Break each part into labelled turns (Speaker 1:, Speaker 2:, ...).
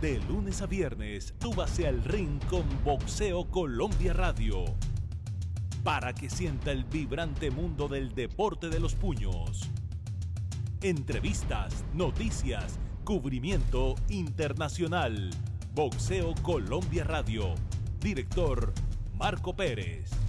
Speaker 1: De
Speaker 2: lunes a viernes, súbase al ring con Boxeo Colombia Radio. Para que sienta el vibrante mundo del deporte de los puños. Entrevistas, noticias, cubrimiento internacional. Boxeo Colombia Radio. Director Marco Pérez.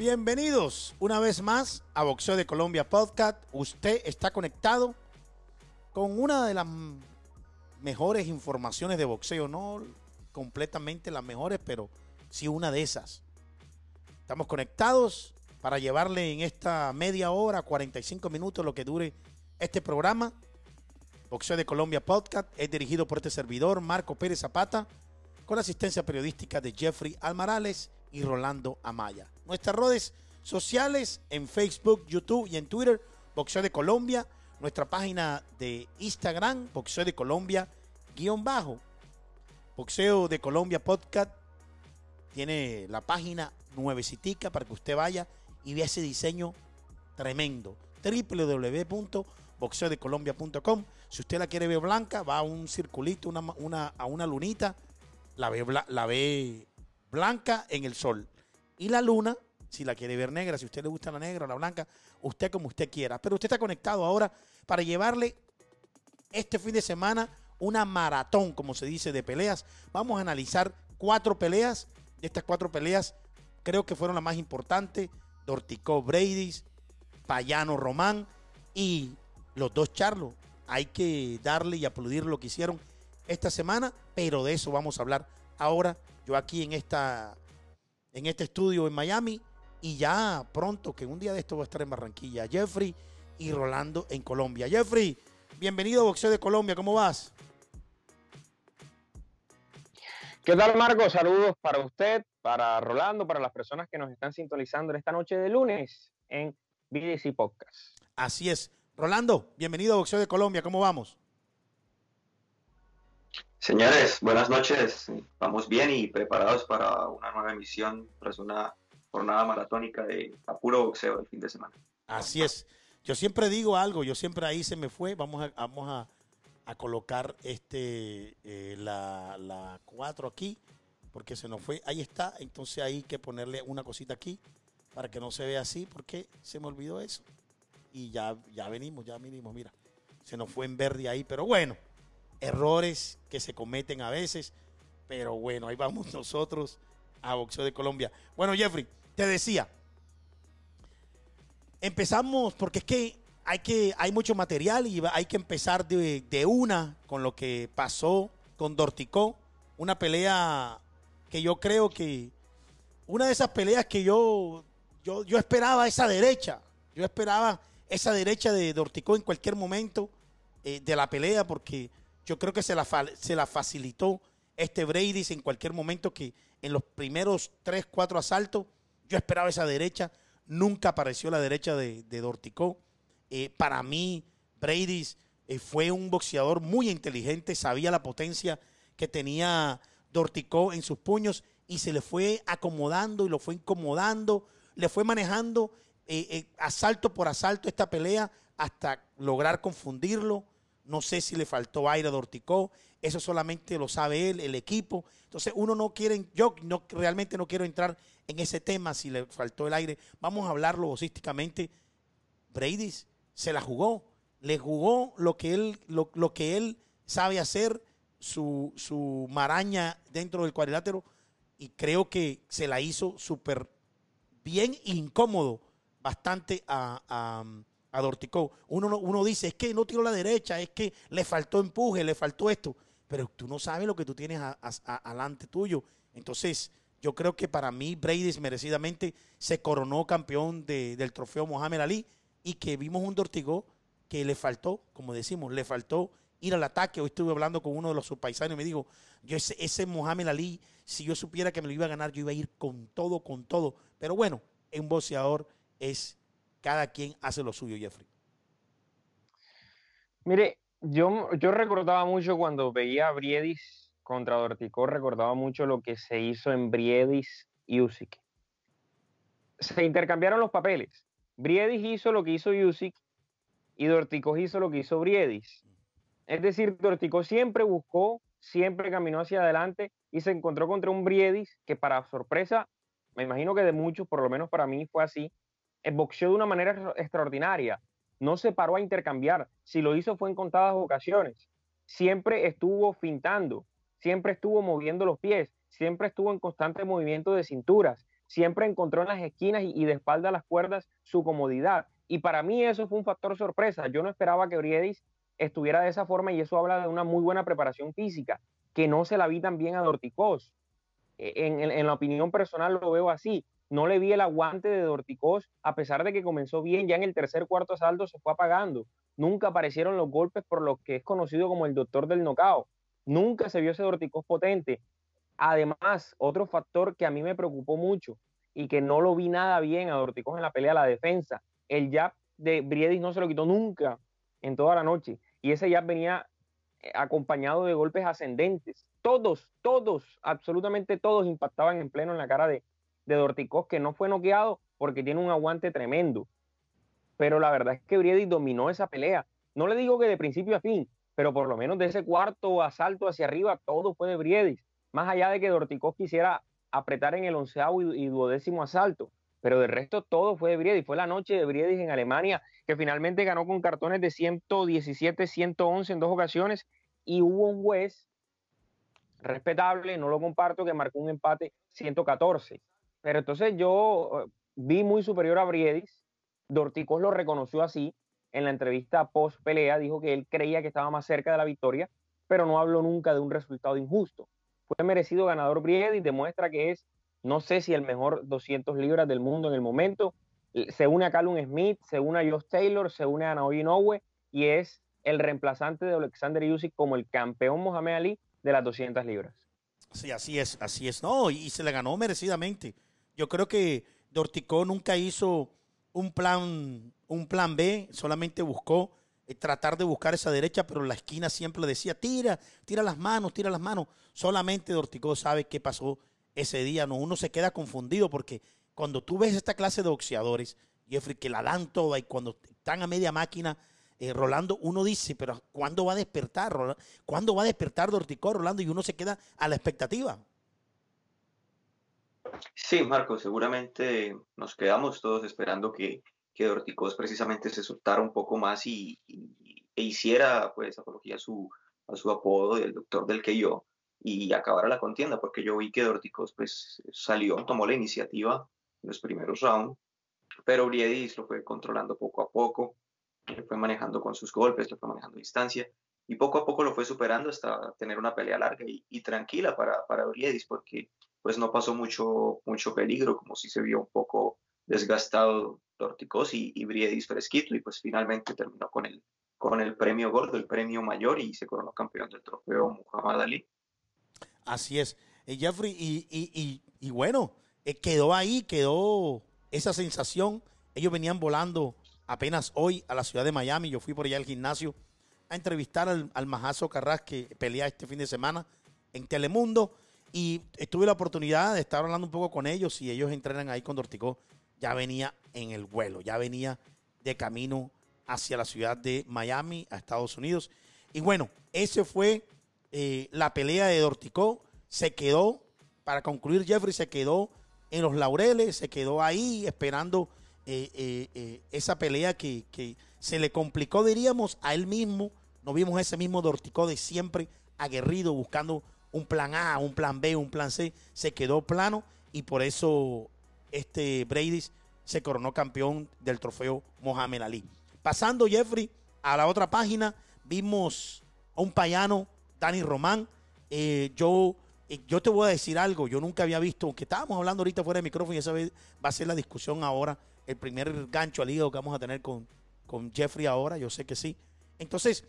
Speaker 3: Bienvenidos una vez más a Boxeo de Colombia Podcast. Usted está conectado con una de las mejores informaciones de boxeo, no completamente las mejores, pero sí una de esas. Estamos conectados para llevarle en esta media hora, 45 minutos, lo que dure este programa. Boxeo de Colombia Podcast es dirigido por este servidor, Marco Pérez Zapata, con asistencia periodística de Jeffrey Almarales y Rolando Amaya. Nuestras redes sociales en Facebook, YouTube y en Twitter, Boxeo de Colombia. Nuestra página de Instagram, Boxeo de Colombia, guion bajo. Boxeo de Colombia Podcast tiene la página nuevecitica para que usted vaya y vea ese diseño tremendo. www.boxeodecolombia.com Si usted la quiere ver blanca, va a un circulito, una, una- a una lunita, la ve, la ve blanca en el sol. Y la luna, si la quiere ver negra, si a usted le gusta la negra o la blanca, usted como usted quiera. Pero usted está conectado ahora para llevarle este fin de semana una maratón, como se dice, de peleas. Vamos a analizar cuatro peleas. De estas cuatro peleas, creo que fueron las más importantes. Dorticó Brady, Payano Román y los dos Charlos. Hay que darle y aplaudir lo que hicieron esta semana, pero de eso vamos a hablar ahora. Yo aquí en esta en este estudio en Miami y ya pronto, que un día de esto va a estar en Barranquilla. Jeffrey y Rolando en Colombia. Jeffrey, bienvenido a Boxeo de Colombia, ¿cómo vas?
Speaker 4: ¿Qué tal, Marco? Saludos para usted, para Rolando, para las personas que nos están sintonizando en esta noche de lunes en BDC Podcast.
Speaker 3: Así es. Rolando, bienvenido a Boxeo de Colombia, ¿cómo vamos?
Speaker 5: Señores, buenas noches. Vamos bien y preparados para una nueva emisión tras una jornada maratónica de a puro boxeo el fin de semana.
Speaker 3: Así es. Yo siempre digo algo, yo siempre ahí se me fue. Vamos a, vamos a, colocar este eh, la, la 4 aquí, porque se nos fue. Ahí está, entonces hay que ponerle una cosita aquí para que no se vea así, porque se me olvidó eso. Y ya, ya venimos, ya venimos, mira. Se nos fue en verde ahí, pero bueno, errores que se cometen a veces. Pero bueno, ahí vamos nosotros a Boxeo de Colombia. Bueno, Jeffrey, te decía, empezamos porque es que hay que hay mucho material y hay que empezar de, de una con lo que pasó con Dorticó, una pelea que yo creo que una de esas peleas que yo yo, yo esperaba esa derecha, yo esperaba esa derecha de Dorticó en cualquier momento eh, de la pelea porque yo creo que se la, se la facilitó este Brady en cualquier momento que en los primeros 3, 4 asaltos yo esperaba esa derecha, nunca apareció la derecha de, de Dorticó. Eh, para mí, Brady eh, fue un boxeador muy inteligente, sabía la potencia que tenía Dorticó en sus puños y se le fue acomodando y lo fue incomodando, le fue manejando eh, asalto por asalto esta pelea hasta lograr confundirlo. No sé si le faltó aire a Dorticó. Eso solamente lo sabe él, el equipo. Entonces uno no quiere, yo no, realmente no quiero entrar en ese tema si le faltó el aire. Vamos a hablarlo vocísticamente. Brady se la jugó. Le jugó lo que él, lo, lo que él sabe hacer, su, su maraña dentro del cuadrilátero. Y creo que se la hizo súper bien incómodo bastante a, a, Dorticó. Uno, uno dice, es que no tiró la derecha, es que le faltó empuje, le faltó esto. Pero tú no sabes lo que tú tienes adelante tuyo. Entonces, yo creo que para mí Brady merecidamente se coronó campeón del trofeo Mohamed Ali y que vimos un Dortigó que le faltó, como decimos, le faltó ir al ataque. Hoy estuve hablando con uno de los subpaisanos y me dijo, yo ese, ese Mohamed Ali, si yo supiera que me lo iba a ganar, yo iba a ir con todo, con todo. Pero bueno, un boxeador es cada quien hace lo suyo, Jeffrey.
Speaker 4: Mire, yo, yo recordaba mucho cuando veía a Briedis contra Dorticó, recordaba mucho lo que se hizo en Briedis y Usyk. Se intercambiaron los papeles. Briedis hizo lo que hizo Usyk y Dorticó hizo lo que hizo Briedis. Es decir, Dorticó siempre buscó, siempre caminó hacia adelante y se encontró contra un Briedis que para sorpresa, me imagino que de muchos, por lo menos para mí fue así, boxeó de una manera extraordinaria. No se paró a intercambiar. Si lo hizo fue en contadas ocasiones. Siempre estuvo fintando, siempre estuvo moviendo los pies, siempre estuvo en constante movimiento de cinturas, siempre encontró en las esquinas y, de espalda las cuerdas su comodidad. Y para mí eso fue un factor sorpresa. Yo no esperaba que Briedis estuviera de esa forma y eso habla de una muy buena preparación física, que no se la vi tan bien a Dorticós. E, en la opinión personal lo veo así no le vi el aguante de Dorticós, a pesar de que comenzó bien, ya en el tercer cuarto asalto se fue apagando. Nunca aparecieron los golpes por lo que es conocido como el doctor del nocao. Nunca se vio ese Dorticós potente. Además, otro factor que a mí me preocupó mucho y que no lo vi nada bien a Dorticós en la pelea, la defensa. El jab de Briedis no se lo quitó nunca en toda la noche. Y ese jab venía eh, acompañado de golpes ascendentes. Todos, todos, absolutamente todos impactaban en pleno en la cara de, de Dorticós, que no fue noqueado porque tiene un aguante tremendo. Pero la verdad es que Briedis dominó esa pelea. No le digo que de principio a fin, pero por lo menos de ese cuarto asalto hacia arriba, todo fue de Briedis. Más allá de que Dorticós quisiera apretar en el onceavo y, duodécimo asalto. Pero de resto todo fue de Briedis. Fue la noche de Briedis en Alemania, que finalmente ganó con cartones de 117, 111 en dos ocasiones. Y hubo un juez respetable, no lo comparto, que marcó un empate 114. Pero entonces yo eh, vi muy superior a Briedis. Dorticos lo reconoció así. En la entrevista post pelea dijo que él creía que estaba más cerca de la victoria, pero no habló nunca de un resultado injusto. Fue merecido ganador Briedis, demuestra que es, no sé si el mejor 200 libras del mundo en el momento. Se une a Callum Smith, se une a Josh Taylor, se une a Naomi Inoue y es el reemplazante de Alexander Usyk como el campeón Mohamed Ali de las 200 libras.
Speaker 3: Sí, así es, así es. No, y se le ganó merecidamente. Yo creo que Dorticó nunca hizo un plan, un plan B, solamente buscó eh, tratar de buscar esa derecha, pero la esquina siempre decía, tira, tira las manos, tira las manos. Solamente Dorticó sabe qué pasó ese día. No, uno se queda confundido porque cuando tú ves esta clase de boxeadores, Jeffrey, que la dan toda y cuando están a media máquina, eh, Rolando, uno dice, pero ¿cuándo va a despertar? ¿Cuándo va a despertar Dorticó, Rolando? Y uno se queda a la expectativa.
Speaker 5: Sí, Marco, seguramente nos quedamos todos esperando que, que Dorticós precisamente se soltara un poco más y, e hiciera pues apología a su, a su apodo del doctor del que yo y acabara la contienda, porque yo vi que Dorticós pues salió, tomó la iniciativa en los primeros rounds, pero Briedis lo fue controlando poco a poco, lo fue manejando con sus golpes, lo fue manejando distancia y poco a poco lo fue superando hasta tener una pelea larga y, y tranquila para, para Briedis, porque pues no pasó mucho, mucho peligro, como si se vio un poco desgastado Torticos y, y Briedis fresquito, y pues finalmente terminó con el, con el premio gordo, el premio mayor, y se coronó campeón del trofeo Muhammad Ali.
Speaker 3: Así es. Eh, Jeffrey, y, y, y bueno, eh, quedó ahí, quedó esa sensación. Ellos venían volando apenas hoy a la ciudad de Miami. Yo fui por allá al gimnasio a entrevistar al, al Majazo Carras que pelea este fin de semana en Telemundo. Y tuve la oportunidad de estar hablando un poco con ellos y ellos entrenan ahí con Dorticó. Ya venía en el vuelo, ya venía de camino hacia la ciudad de Miami, a Estados Unidos. Y bueno, ese fue eh, la pelea de Dorticó. Se quedó, para concluir, Jeffrey se quedó en los laureles, se quedó ahí esperando eh, eh, esa pelea que, se le complicó, diríamos, a él mismo. No vimos ese mismo Dorticó de siempre aguerrido, buscando un plan A, un plan B, un plan C. Se quedó plano y por eso este Brady se coronó campeón del trofeo Mohamed Ali. Pasando, Jeffrey, a la otra página, vimos a un payano, Dani Román. Eh, yo, eh, yo te voy a decir algo, yo nunca había visto, aunque estábamos hablando ahorita fuera de micrófono y esa vez va a ser la discusión ahora, el primer gancho al hígado que vamos a tener con, con Jeffrey ahora, yo sé que sí. Entonces,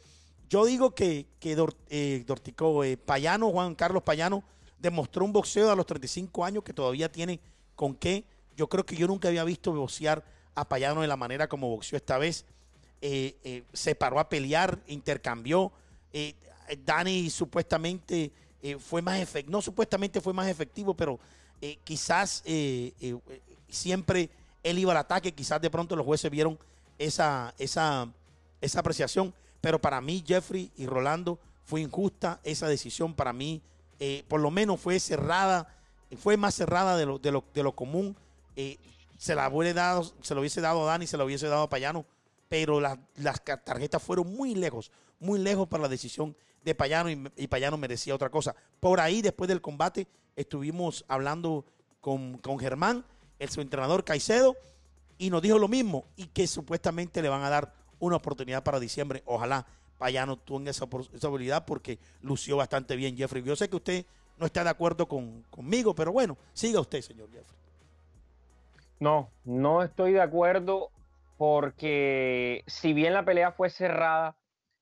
Speaker 3: yo digo que, que eh, Dortico, Payano, Juan Carlos Payano, demostró un boxeo a los 35 años que todavía tiene con qué yo creo que yo nunca había visto boxear a Payano de la manera como boxeó esta vez. Eh, eh, se paró a pelear, intercambió. Eh, Dani supuestamente fue más efectivo, no supuestamente fue más efectivo, pero quizás siempre él iba al ataque, quizás de pronto los jueces vieron esa, esa, esa apreciación, pero para mí Jeffrey y Rolando fue injusta esa decisión, para mí por lo menos fue cerrada, fue más cerrada de lo, de lo, de lo común se la hubiese dado, se lo hubiese dado a Dani, se lo hubiese dado a Payano, pero las tarjetas fueron muy lejos, muy lejos para la decisión de Payano y, Payano merecía otra cosa. Por ahí, después del combate, estuvimos hablando con, Germán, el su entrenador Caicedo, y nos dijo lo mismo, y que supuestamente le van a dar una oportunidad para diciembre. Ojalá Payano tenga esa, esa habilidad porque lució bastante bien Jeffrey. Yo sé que usted no está de acuerdo conmigo, pero bueno, siga usted, señor Jeffrey.
Speaker 4: No, no estoy de acuerdo porque si bien la pelea fue cerrada,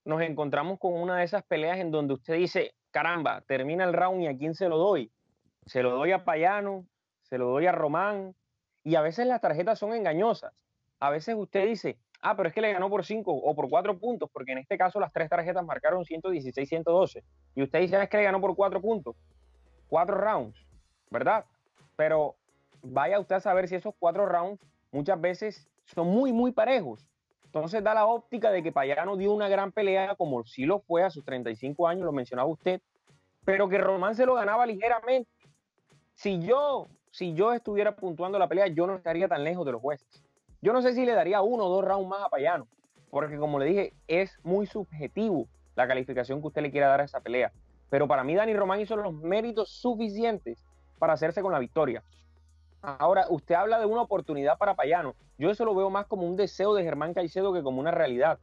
Speaker 4: nos encontramos con una de esas peleas en donde usted dice, caramba, termina el round y a quién se lo doy. Se lo doy a Payano, se lo doy a Román, y a veces las tarjetas son engañosas. A veces usted dice, ah, pero es que le ganó por cinco o por cuatro puntos, porque en este caso las tres tarjetas marcaron 116, 112. Y usted dice, ah, es que le ganó por cuatro puntos. Cuatro rounds, ¿verdad? Pero vaya usted a saber si esos cuatro rounds muchas veces son muy, muy parejos. Entonces da la óptica de que Payano dio una gran pelea, como sí lo fue a sus 35 años, lo mencionaba usted, pero que Román se lo ganaba ligeramente. Si yo, si yo estuviera puntuando la pelea, yo no estaría tan lejos de los jueces. Yo no sé si le daría uno o dos rounds más a Payano, porque como le dije, es muy subjetivo la calificación que usted le quiera dar a esa pelea. Pero para mí, Dani Román hizo los méritos suficientes para hacerse con la victoria. Ahora, usted habla de una oportunidad para Payano. Yo eso lo veo más como un deseo de Germán Caicedo que como una realidad.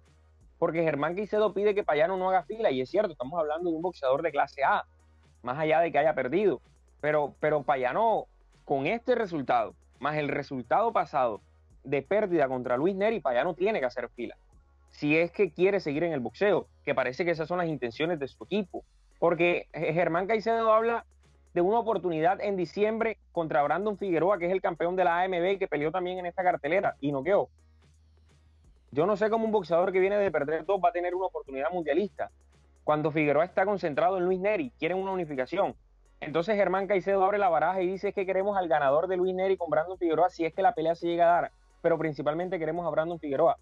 Speaker 4: Porque Germán Caicedo pide que Payano no haga fila, y es cierto, estamos hablando de un boxeador de clase A, más allá de que haya perdido. Pero, pero Payano, con este resultado, más el resultado pasado de pérdida contra Luis Neri, Payano tiene que hacer fila. Si es que quiere seguir en el boxeo, que parece que esas son las intenciones de su equipo. Porque Germán Caicedo habla de una oportunidad en diciembre contra Brandon Figueroa, que es el campeón de la AMB y que peleó también en esta cartelera y noqueó. Yo no sé cómo un boxeador que viene de perder dos va a tener una oportunidad mundialista. Cuando Figueroa está concentrado en Luis Neri, quieren una unificación. Entonces Germán Caicedo abre la baraja y dice que queremos al ganador de Luis Neri con Brandon Figueroa si es que la pelea se llega a dar. Pero principalmente queremos a Brandon Figueroa.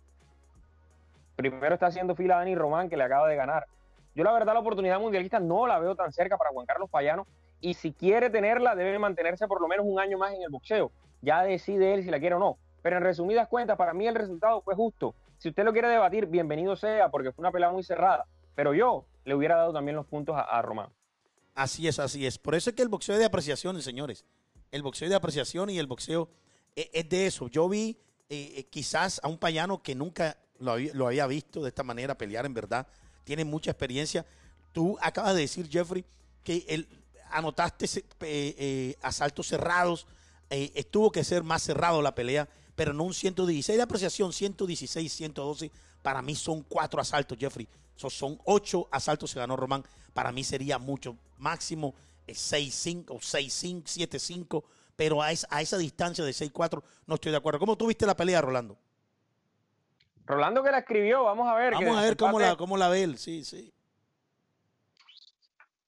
Speaker 4: Primero está haciendo fila a Dani Román, que le acaba de ganar. Yo la verdad la oportunidad mundialista no la veo tan cerca para Juan Carlos Payano, y si quiere tenerla, debe mantenerse por lo menos un año más en el boxeo. Ya decide él si la quiere o no. Pero en resumidas cuentas, para mí el resultado fue justo. Si usted lo quiere debatir, bienvenido sea, porque fue una pelea muy cerrada. Pero yo le hubiera dado también los puntos a, Román.
Speaker 3: Así es, así es. Por eso es que el boxeo es de apreciación, señores. El boxeo es de apreciación y el boxeo e, es, de eso. Yo vi eh, eh, quizás a un payano que nunca lo había, lo había visto de esta manera pelear, en verdad. Tiene mucha experiencia. Tú acabas de decir, Jeffrey, que el, anotaste eh, asaltos cerrados. Estuvo que ser más cerrado la pelea, pero no un 116 de apreciación, 116, 112. Para mí son cuatro asaltos, Jeffrey. son ocho asaltos se ganó Román. Para mí sería mucho. Máximo 6-5, 6-5, 7-5. Pero a esa, a esa distancia de 6-4 no estoy de acuerdo. ¿Cómo tuviste la pelea, Rolando?
Speaker 4: Rolando que la escribió, vamos a ver.
Speaker 3: Vamos a ver cómo la, cómo la ve él, sí, sí.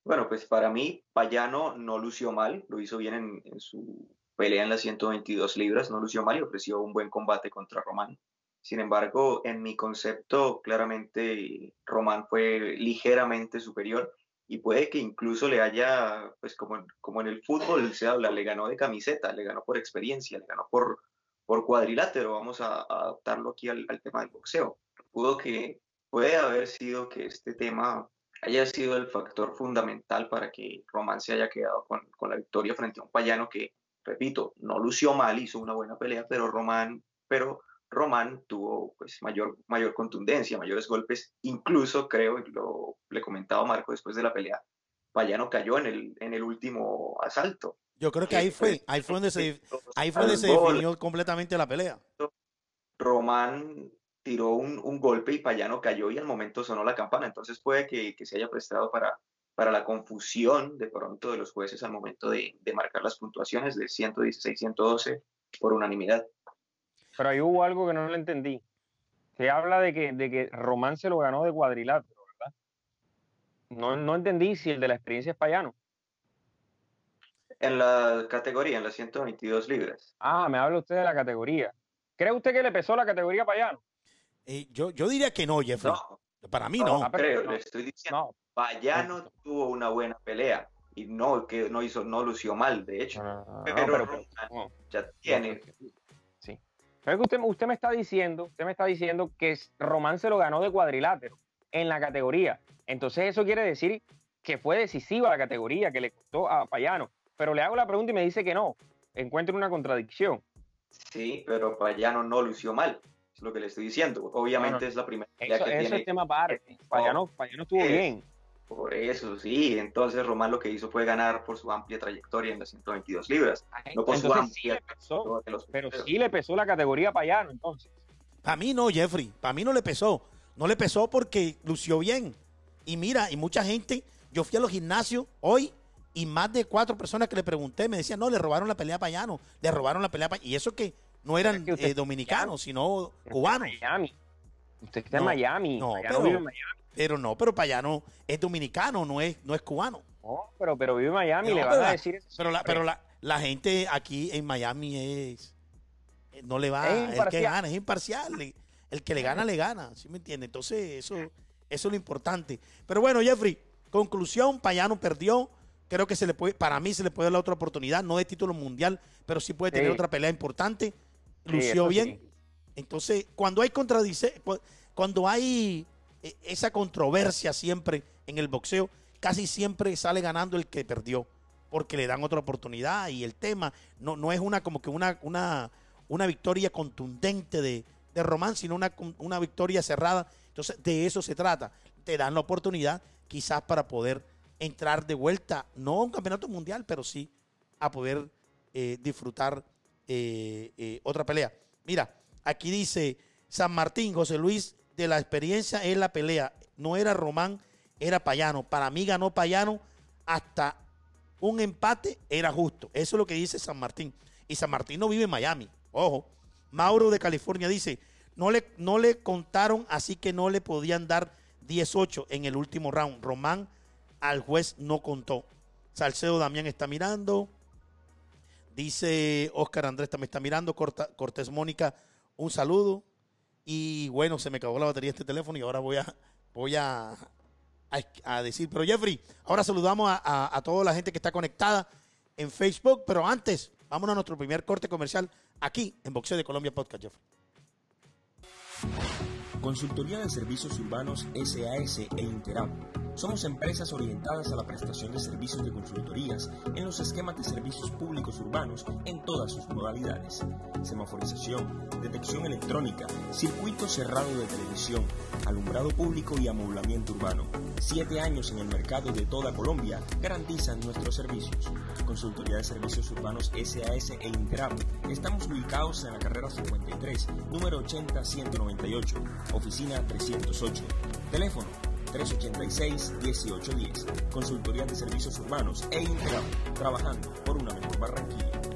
Speaker 5: Bueno, pues para mí, Payano no lució mal, lo hizo bien en, su pelea en las 122 libras, no lució mal y ofreció un buen combate contra Román. Sin embargo, en mi concepto, claramente Román fue ligeramente superior y puede que incluso le haya, pues como, como en el fútbol se habla, le ganó de camiseta, le ganó por experiencia, le ganó por, por cuadrilátero, vamos a, adaptarlo aquí al, al, tema del boxeo. Pudo que, puede haber sido que este tema haya sido el factor fundamental para que Román se haya quedado con, con la victoria frente a un payano que, repito, no lució mal, hizo una buena pelea, pero Román, pero Román tuvo pues, mayor, mayor contundencia, mayores golpes, incluso creo, lo le comentaba Marco después de la pelea, Payano cayó en el, en el último asalto.
Speaker 3: Yo creo que ahí fue, ahí fue donde se, ahí fue donde se definió completamente la pelea.
Speaker 5: Román tiró un, un, golpe y Payano cayó y al momento sonó la campana, entonces puede que, que se haya prestado para, para la confusión de pronto de los jueces al momento de, de marcar las puntuaciones de 116-112 por unanimidad.
Speaker 4: Pero ahí hubo algo que no lo entendí. Se habla de que, de que Román se lo ganó de cuadrilátero, ¿verdad? No, no entendí si el de la experiencia es payano.
Speaker 5: En la categoría, en las 122 libras.
Speaker 4: Ah, me habla usted de la categoría. ¿Cree usted que le pesó la categoría payano?
Speaker 3: Eh, yo, yo diría que no, Jeffrey.
Speaker 5: No.
Speaker 3: Para mí no.
Speaker 5: no creo, le estoy diciendo.
Speaker 4: No.
Speaker 5: Payano tuvo una buena pelea y no que no hizo no lució mal de hecho
Speaker 4: Ah,
Speaker 5: pero,
Speaker 4: no.
Speaker 5: ya tiene
Speaker 4: Es que usted, usted me está diciendo, usted me está diciendo que Román se lo ganó de cuadrilátero en la categoría. Entonces eso quiere decir que fue decisiva la categoría, que le costó a Payano. Pero le hago la pregunta y me dice que no. Encuentro una contradicción.
Speaker 5: sí pero Payano no lució mal es lo que le estoy diciendo obviamente
Speaker 4: No, no.
Speaker 5: es la primera
Speaker 4: Eso,
Speaker 5: que
Speaker 4: eso
Speaker 5: tiene
Speaker 4: es tema aparte. Payano, Payano estuvo
Speaker 5: es-
Speaker 4: bien.
Speaker 5: Por eso sí entonces Román lo que hizo fue ganar por su amplia trayectoria en las 122 libras no por su
Speaker 4: Entonces sí
Speaker 5: amplia
Speaker 4: le pesó,
Speaker 5: de los
Speaker 4: pero sí le pesó la categoría a Payano, entonces.
Speaker 3: Para mí no, Jeffrey. Para mí no le pesó. No le pesó porque lució bien. Y mira, y mucha gente, yo fui a los gimnasios hoy y más de cuatro personas que le pregunté me decían, no, le robaron la pelea a Payano, le robaron la pelea a Payano. Y eso que no eran
Speaker 4: Es que usted-
Speaker 3: eh, dominicanos, sino cubanos.
Speaker 4: Miami. Usted está en
Speaker 3: No,
Speaker 4: Miami.
Speaker 3: no,
Speaker 4: Payano
Speaker 3: pero-
Speaker 4: vive en Miami.
Speaker 3: Pero no, pero Payano es dominicano, no es, no es cubano.
Speaker 4: No, pero, pero vive en Miami.
Speaker 3: No,
Speaker 4: le van a decir eso
Speaker 3: Pero la, pero la, la gente aquí en Miami es. eh, No le va.
Speaker 4: Es
Speaker 3: El que gana es imparcial. El que le gana, le gana. ¿Sí me entiende? Entonces, eso, eso es lo importante. Pero bueno, Jeffrey, conclusión: Payano perdió. Creo que se le puede, para mí se le puede dar la otra oportunidad, no de título mundial, pero sí puede tener
Speaker 4: Sí.
Speaker 3: otra pelea importante. Lució bien.
Speaker 4: sí.
Speaker 3: Entonces, cuando hay contradice, cu- cuando hay esa controversia siempre en el boxeo, casi siempre sale ganando el que perdió, porque le dan otra oportunidad y el tema no, no es una como que una, una, una victoria contundente de, de Román, sino una, una victoria cerrada. Entonces, de eso se trata. Te dan la oportunidad quizás para poder entrar de vuelta, no a un campeonato mundial, pero sí a poder eh, disfrutar eh, eh, otra pelea. Mira, aquí dice San Martín, José Luis, de la experiencia es la pelea. No era Román, era Payano. Para mí ganó Payano hasta un empate era justo. Eso es lo que dice San Martín. Y San Martín no vive en Miami. Ojo. Mauro de California dice, no le, no le contaron, así que no le podían dar 18 en el último round. Román al juez no contó. Salcedo Damián está mirando. Dice Oscar Andrés también está mirando. Corta- Cortés Mónica, un saludo. Y bueno, se me acabó la batería de este teléfono y ahora voy a, voy a, a, decir. Pero Jeffrey, ahora saludamos a, a- a toda la gente que está conectada en Facebook. Pero antes, vámonos a nuestro primer corte comercial aquí en Boxeo de Colombia Podcast, Jeffrey.
Speaker 6: Consultoría de Servicios Urbanos SAS e Interap. Somos empresas orientadas a la prestación de servicios de consultorías en los esquemas de servicios públicos urbanos en todas sus modalidades. Semaforización, detección electrónica, circuito cerrado de televisión, alumbrado público y amoblamiento urbano. Siete años en el mercado de toda Colombia garantizan nuestros servicios. Consultoría de Servicios Urbanos SAS e Interap. Estamos ubicados en la carrera 53, número 80-198, oficina 308. Teléfono 386-1810. Consultoría de Servicios Urbanos e Interap. Trabajando por una mejor Barranquilla.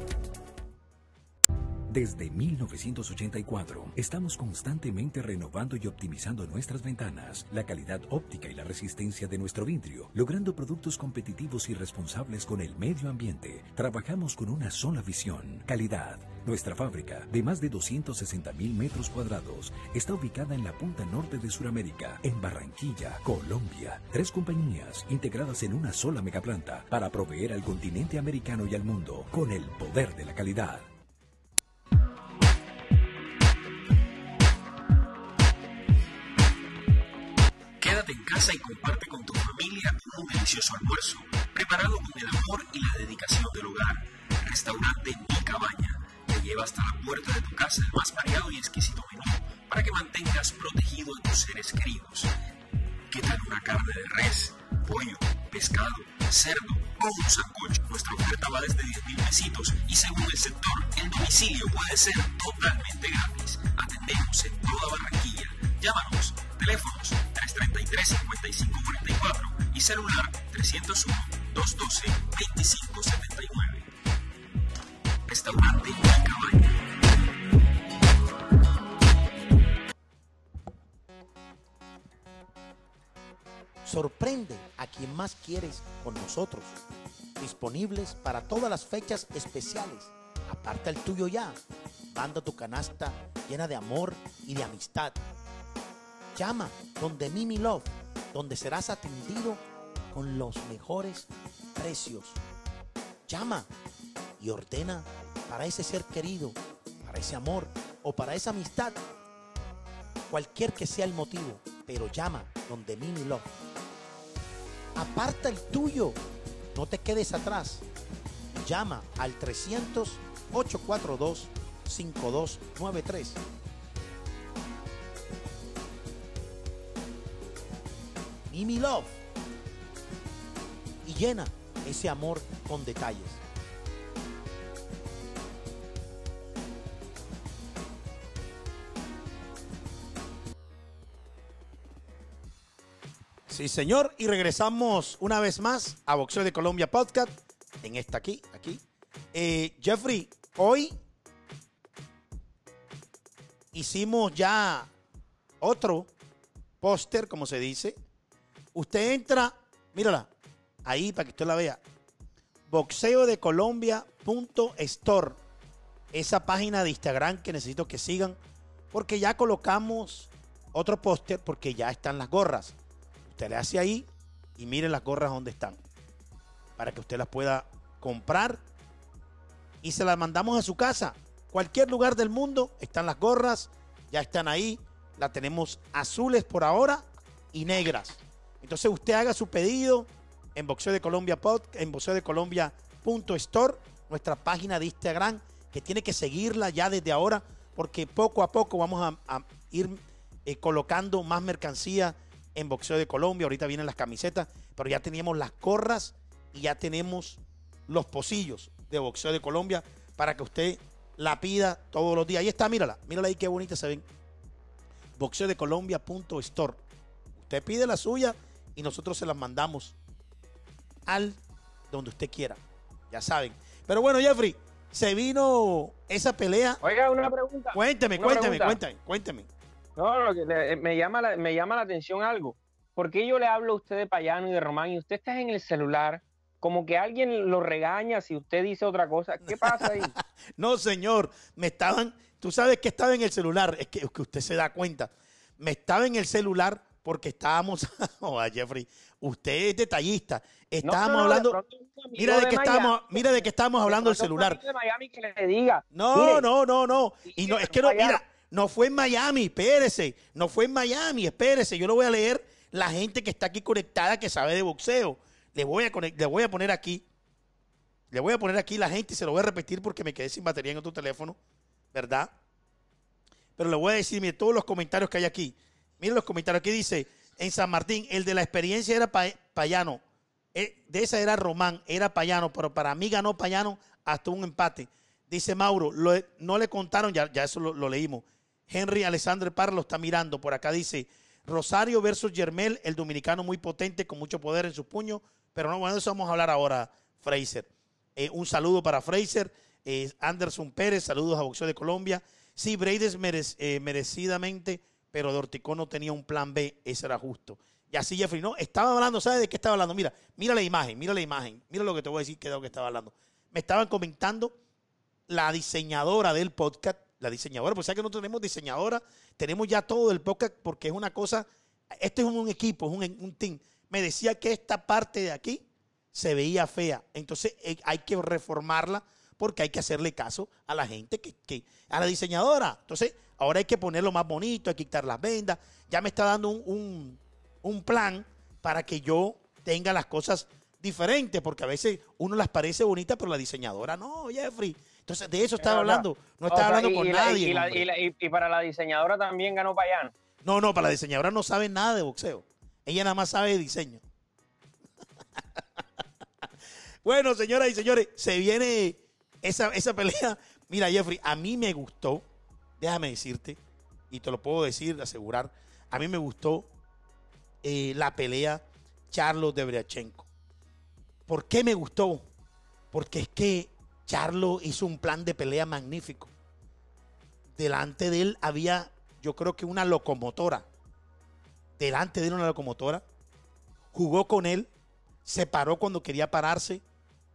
Speaker 7: Desde 1984, estamos constantemente renovando y optimizando nuestras ventanas, la calidad óptica y la resistencia de nuestro vidrio, logrando productos competitivos y responsables con el medio ambiente. Trabajamos con una sola visión, calidad. Nuestra fábrica, de más de 260 mil metros cuadrados, está ubicada en la punta norte de Sudamérica, en Barranquilla, Colombia. Tres compañías integradas en una sola megaplanta para proveer al continente americano y al mundo con el poder de la calidad.
Speaker 6: Quédate en casa y comparte con tu familia un delicioso almuerzo, preparado con el amor y la dedicación del hogar. Restaurante Mi Cabaña te lleva hasta la puerta de tu casa el más variado y exquisito menú para que mantengas protegido a tus seres queridos. ¿Qué tal una carne de res, pollo, pescado, cerdo o un sancocho? Nuestra oferta va desde 10 mil pesitos y según el sector, el domicilio puede ser totalmente gratis. Atendemos en toda Barranquilla. Llámanos. Teléfonos 333-5544 y celular 301-212-2579. Restaurante Mi Cabaña.
Speaker 3: Sorprende a quien más quieres con nosotros. Disponibles para todas las fechas especiales. Aparta el tuyo ya. Manda tu canasta llena de amor y de amistad. Llama donde Mimi Love, donde serás atendido con los mejores precios. Llama y ordena para ese ser querido, para ese amor o para esa amistad. Cualquier que sea el motivo, pero llama donde Mimi Love. Aparta el tuyo. No te quedes atrás. Llama al 300 842 5293. Mimi Love. Y llena ese amor con detalles. Sí, señor. Y regresamos una vez más a Boxeo de Colombia Podcast. En esta aquí, aquí. Eh, Jeffrey, hoy hicimos ya otro póster, como se dice. Usted entra, mírala, ahí para que usted la vea. Boxeo de Colombia.store. Esa página de Instagram que necesito que sigan. Porque ya colocamos otro póster porque ya están las gorras. Usted le hace ahí y mire las gorras donde están. Para que usted las pueda comprar y se las mandamos a su casa. Cualquier lugar del mundo están las gorras, ya están ahí. La tenemos azules por ahora y negras. Entonces usted haga su pedido en Boxeo de Colombia Pod, en Boxeo de Colombia.store, nuestra página de Instagram, que tiene que seguirla ya desde ahora, porque poco a poco vamos a, ir eh, colocando más mercancía en Boxeo de Colombia. Ahorita vienen las camisetas, pero ya teníamos las gorras y ya tenemos los pocillos de Boxeo de Colombia para que usted la pida todos los días. Ahí está, mírala, mírala ahí qué bonita se ven. Boxeo de Colombia.store. Usted pide la suya y nosotros se las mandamos al donde usted quiera. Ya saben. Pero bueno, Jeffrey, se vino esa pelea.
Speaker 4: Oiga, una pregunta.
Speaker 3: Cuénteme,
Speaker 4: Una
Speaker 3: cuénteme,
Speaker 4: pregunta.
Speaker 3: cuénteme, cuénteme.
Speaker 4: No, lo que le- me, llama la, me llama la atención algo. ¿Por qué yo le hablo a usted de Payano y de Román y usted está en el celular? Como que alguien lo regaña si usted dice otra cosa. ¿Qué pasa ahí?
Speaker 3: No, señor, me estaban, tú sabes que estaba en el celular, es que, que usted se da cuenta. Me estaba en el celular porque estábamos, oh, Jeffrey, usted es detallista. Estábamos
Speaker 4: No, no, no, de
Speaker 3: hablando, mira de qué
Speaker 4: Miami-
Speaker 3: estábamos, mira de qué estábamos
Speaker 4: de
Speaker 3: hablando del celular.
Speaker 4: de Miami que le diga.
Speaker 3: No,
Speaker 4: mire,
Speaker 3: no, no, no. Y no, es que no, mira, no fue en Miami, espérese. No fue en Miami, espérese. Yo lo voy a leer la gente que está aquí conectada que sabe de boxeo. Le voy a, le voy a poner aquí. Le voy a poner aquí la gente y se lo voy a repetir porque me quedé sin batería en otro teléfono, ¿verdad? Pero le voy a decir, mire, todos los comentarios que hay aquí. Miren los comentarios. Aquí dice, en San Martín, el de la experiencia era Pa- Payano. Eh, de esa era Román, era Payano, pero para mí ganó Payano hasta un empate. Dice Mauro, no le contaron, ya, ya eso lo, leímos. Henry Alexander Parra lo está mirando. Por acá dice, Rosario versus Yermel, el dominicano muy potente, con mucho poder en sus puños. Pero no, bueno, eso vamos a hablar ahora, Fraser. Eh, un saludo para Fraser. Eh, Anderson Pérez, saludos a Boxeo de Colombia. Sí, eh, merecidamente, pero Dorticó no tenía un plan B, eso era justo. Y así Jeffrey, no, estaba hablando, ¿sabes de qué estaba hablando? Mira, mira la imagen, mira la imagen, mira lo que te voy a decir que de lo que estaba hablando. Me estaban comentando la diseñadora del podcast, la diseñadora, pues sabes que no tenemos diseñadora, tenemos ya todo el podcast porque es una cosa, este es un, equipo, es un, un team. Me decía que esta parte de aquí se veía fea, entonces eh, hay que reformarla porque hay que hacerle caso a la gente, que, que- a la diseñadora. Entonces, ahora hay que ponerlo más bonito, hay que quitar las vendas. Ya me está dando un, un- un plan para que yo tenga las cosas diferentes, porque a veces uno las parece bonitas, pero la diseñadora no, Jeffrey. Entonces, de eso estaba hablando. No
Speaker 4: O
Speaker 3: estaba
Speaker 4: sea,
Speaker 3: hablando
Speaker 4: y-
Speaker 3: con
Speaker 4: y
Speaker 3: nadie.
Speaker 4: y la- y la- y- y para la diseñadora también ganó Payano.
Speaker 3: No, no, para la diseñadora no sabe nada de boxeo. Ella nada más sabe de diseño. bueno, señoras y señores, se viene esa, esa pelea. Mira, Jeffrey, a mí me gustó, déjame decirte, y te lo puedo decir, asegurar, a mí me gustó eh, la pelea Charlo de Briachenko. ¿Por qué me gustó? Porque es que Charlo hizo un plan de pelea magnífico. Delante de él había, yo creo que una locomotora. Delante de él una locomotora. Jugó con él, se paró cuando quería pararse.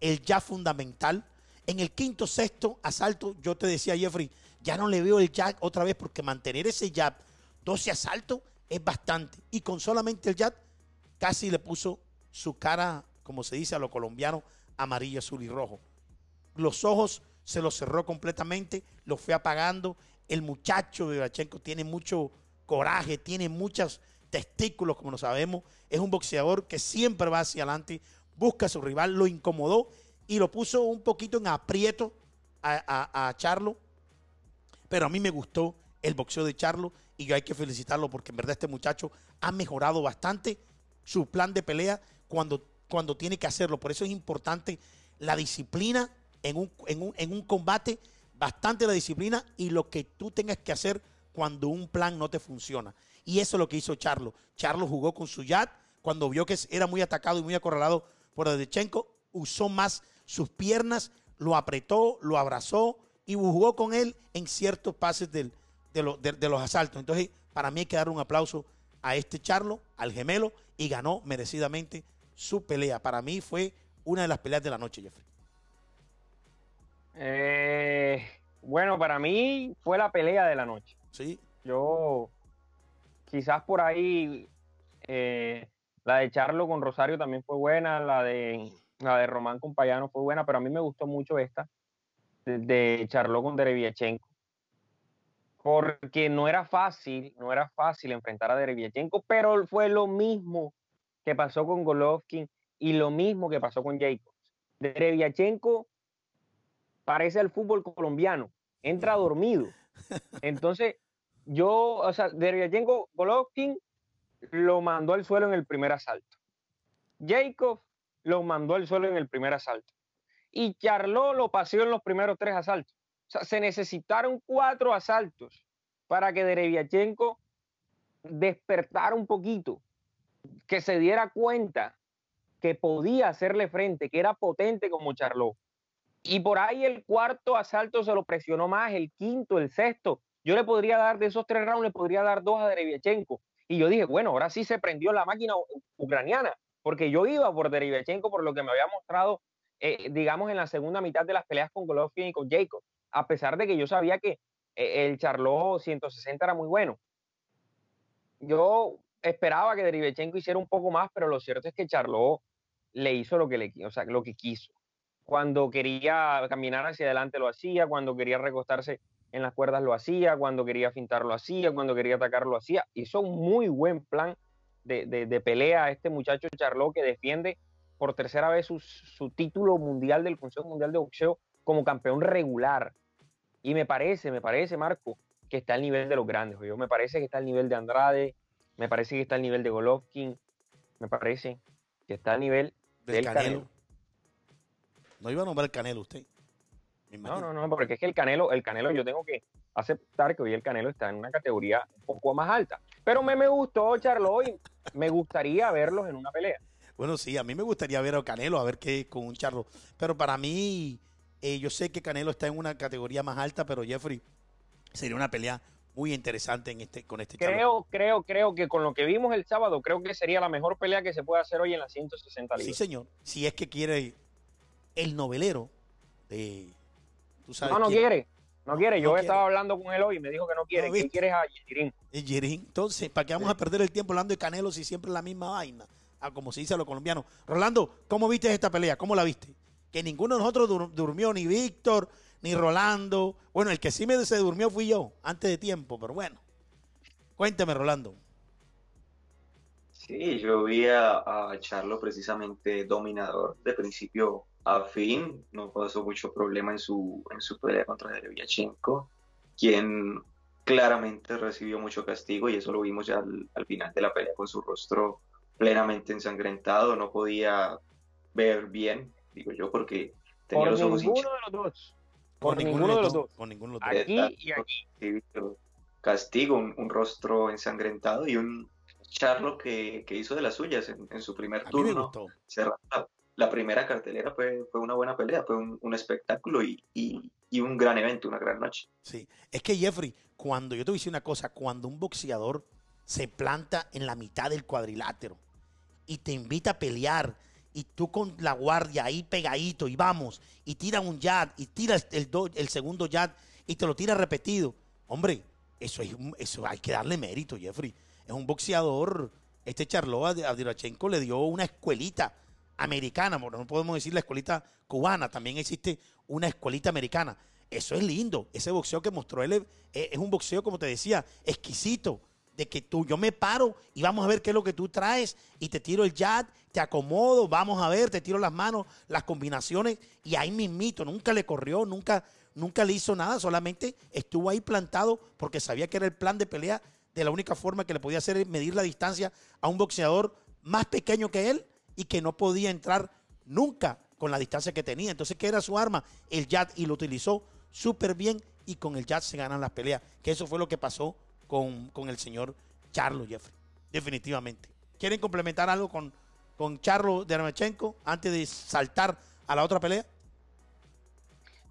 Speaker 3: El ya fundamental. En el quinto, sexto asalto, yo te decía, Jeffrey, ya no le veo el jab otra vez porque mantener ese jab, 12 asaltos, es bastante. Y con solamente el jab, casi le puso su cara, como se dice a lo colombiano, amarillo, azul y rojo. Los ojos se los cerró completamente, los fue apagando. El muchacho de Brachenko tiene mucho coraje, tiene muchos testículos, como lo sabemos. Es un boxeador que siempre va hacia adelante, busca a su rival, lo incomodó y lo puso un poquito en aprieto a, a- a Charlo. Pero a mí me gustó el boxeo de Charlo y yo hay que felicitarlo porque en verdad este muchacho ha mejorado bastante su plan de pelea cuando, cuando tiene que hacerlo. Por eso es importante la disciplina en un, en un, en un combate, bastante la disciplina y lo que tú tengas que hacer cuando un plan no te funciona. Y eso es lo que hizo Charlo. Charlo jugó con su yad, cuando vio que era muy atacado y muy acorralado por Adechenko, usó más sus piernas, lo apretó, lo abrazó y jugó con él en ciertos pases del- de, lo- de- de los asaltos. Entonces, para mí hay que dar un aplauso a este Charlo, al gemelo, y ganó merecidamente su pelea. Para mí fue una de las peleas de la noche, Jeffrey.
Speaker 4: Eh, bueno, para mí fue la pelea de la noche.
Speaker 3: Sí,
Speaker 4: Yo, quizás por ahí, eh, la de Charlo con Rosario también fue buena, la de, la de Román con Payano fue buena, pero a mí me gustó mucho esta, de, Charlo con Dereviachenko. Porque no era fácil, no era fácil enfrentar a Dereviachenko, pero fue lo mismo que pasó con Golovkin y lo mismo que pasó con Jacobs. Dereviachenko parece el fútbol colombiano, entra dormido. Entonces, yo, o sea, Dereviachenko, Golovkin lo mandó al suelo en el primer asalto. Jacob lo mandó al suelo en el primer asalto. Y Charlot lo paseó en los primeros tres asaltos. O sea, se necesitaron cuatro asaltos para que Dereviachenko despertara un poquito, que se diera cuenta que podía hacerle frente, que era potente como Charlot. Y por ahí el cuarto asalto se lo presionó más, el quinto, el sexto. Yo le podría dar de esos tres rounds, le podría dar dos a Dereviachenko. Y yo dije, bueno, ahora sí se prendió la máquina ucraniana, porque yo iba por Dereviachenko por lo que me había mostrado, eh, digamos, en la segunda mitad de las peleas con Golovkin y con Jacob, a pesar de que yo sabía que eh, el Charlot 160 era muy bueno. Yo esperaba que Derivachenko hiciera un poco más, pero lo cierto es que Charlot le hizo lo que, le, o sea, lo que quiso. Cuando quería caminar hacia adelante lo hacía, cuando quería recostarse en las cuerdas lo hacía, cuando quería fintar lo hacía, cuando quería atacar lo hacía. Hizo un muy buen plan de, de- pelea a este muchacho Charlot que defiende por tercera vez su, su título mundial del Consejo Mundial de Boxeo como campeón regular. Y me parece, me parece, Marco, que está al nivel de los grandes. Yo me parece que está al nivel de Andrade, me parece que está al nivel de Golovkin, me parece que está al nivel
Speaker 3: del
Speaker 4: del
Speaker 3: Canelo.
Speaker 4: Canelo.
Speaker 3: No iba a nombrar el Canelo usted.
Speaker 4: No, no, no, porque es que el Canelo, el Canelo, yo tengo que aceptar que hoy el Canelo está en una categoría un poco más alta. Pero me, me gustó Charlo y me gustaría verlos en una pelea.
Speaker 3: Bueno, sí, a mí me gustaría ver a Canelo, a ver qué con un charlo. Pero para mí, Eh, yo sé que Canelo está en una categoría más alta, pero Jeffrey sería una pelea muy interesante en este, con este Charlo.
Speaker 4: Creo, creo, creo que con lo que vimos el sábado, creo que sería la mejor pelea que se puede hacer hoy en las 160
Speaker 3: Sí,
Speaker 4: libras.
Speaker 3: señor. Si es que quiere el novelero de. ¿tú sabes
Speaker 4: no, no
Speaker 3: quién?
Speaker 4: quiere. No quiere. Yo
Speaker 3: no
Speaker 4: estaba
Speaker 3: quiere.
Speaker 4: hablando con él hoy y me dijo que no quiere.
Speaker 3: No,
Speaker 4: que él
Speaker 3: ¿viste?
Speaker 4: quiere es a Yirin.
Speaker 3: El Yerín. Entonces, ¿para qué vamos a perder el tiempo hablando de Canelo si siempre es la misma vaina? Ah, como se dice a los colombianos. Rolando, ¿cómo viste esta pelea? ¿Cómo la viste? Que ninguno de nosotros dur- durmió, ni Víctor, ni Rolando. Bueno, el que sí me se durmió fui yo, antes de tiempo, pero bueno. Cuénteme, Rolando.
Speaker 5: Sí, yo vi a, a Charlo precisamente dominador de principio a fin, no pasó mucho problema en su, en su pelea contra Derevyachenko, quien claramente recibió mucho castigo y eso lo vimos ya al final de la pelea con su rostro plenamente ensangrentado, no podía ver bien, digo yo, porque tenía
Speaker 4: Por
Speaker 5: los ojos
Speaker 4: ninguno
Speaker 5: hinchados.
Speaker 4: de los dos. Por ninguno de los dos.
Speaker 3: Con ninguno de los dos.
Speaker 4: Aquí y aquí.
Speaker 5: Castigo, un, un rostro ensangrentado y un Charlo que, que hizo de las suyas en, en su primer turno. la, la primera cartelera fue, fue una buena pelea, fue un, un espectáculo y, y- y un gran evento, una gran noche.
Speaker 3: Sí, es que Jeffrey, cuando yo te voy a decir una cosa, cuando un boxeador se planta en la mitad del cuadrilátero y te invita a pelear y tú con la guardia ahí pegadito y vamos y tira un jab y tira el, do- el segundo jab y te lo tira repetido, hombre, eso, es, eso hay que darle mérito, Jeffrey. Es un boxeador, este Charlo Adirachenko le dio una escuelita americana, bueno, no podemos decir la escuelita cubana, también existe una escuelita americana. Eso es lindo, ese boxeo que mostró él es, es un boxeo, como te decía, exquisito, de que tú, yo me paro y vamos a ver qué es lo que tú traes y te tiro el jab, te acomodo, vamos a ver, te tiro las manos, las combinaciones y ahí mismito, nunca le corrió, nunca, nunca le hizo nada, solamente estuvo ahí plantado porque sabía que era el plan de pelea de la única forma que le podía hacer medir la distancia a un boxeador más pequeño que él y que no podía entrar nunca con la distancia que tenía. Entonces, ¿qué era su arma? El jab y lo utilizó súper bien y con el jab se ganan las peleas. Que eso fue lo que pasó con, con el señor Charlo Jeffrey. Definitivamente. ¿Quieren complementar algo con, con Charlo Dermachenko antes de saltar a la otra pelea?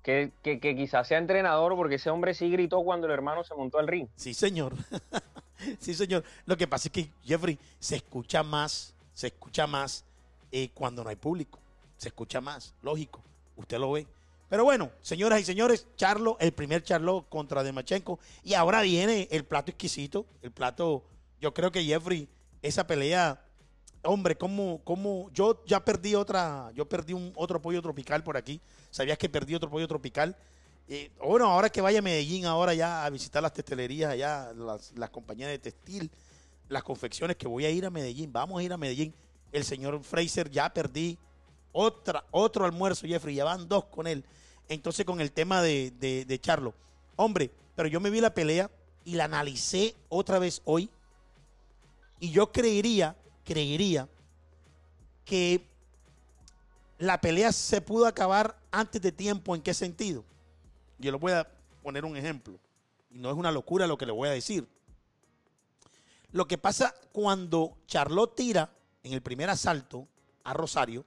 Speaker 4: Que, que, que quizás sea entrenador porque ese hombre sí gritó cuando el hermano se montó al ring.
Speaker 3: Sí, señor. sí, señor. Lo que pasa es que, Jeffrey, se escucha más, se escucha más eh, cuando no hay público. Se escucha más, lógico. Usted lo ve. Pero bueno, señoras y señores, Charlo, el primer Charlo contra Demachenko. Y ahora viene el plato exquisito. El plato, yo creo que Jeffrey, esa pelea, hombre, como, como, yo ya perdí otra, yo perdí un otro pollo tropical por aquí. ¿Sabías que perdí otro pollo tropical? Eh, bueno, ahora que vaya a Medellín, ahora ya a visitar las textilerías allá, las, las compañías de textil, las confecciones, que voy a ir a Medellín, vamos a ir a Medellín. El señor Fraser ya perdí otra, otro almuerzo, Jeffrey, ya van dos con él. Entonces, con el tema de, de, Charlo. Hombre, pero yo me vi la pelea y la analicé otra vez hoy. Y yo creería, creería que la pelea se pudo acabar antes de tiempo. ¿En qué sentido? Yo le voy a poner un ejemplo. Y no es una locura lo que le voy a decir. Lo que pasa cuando Charlotte tira en el primer asalto a Rosario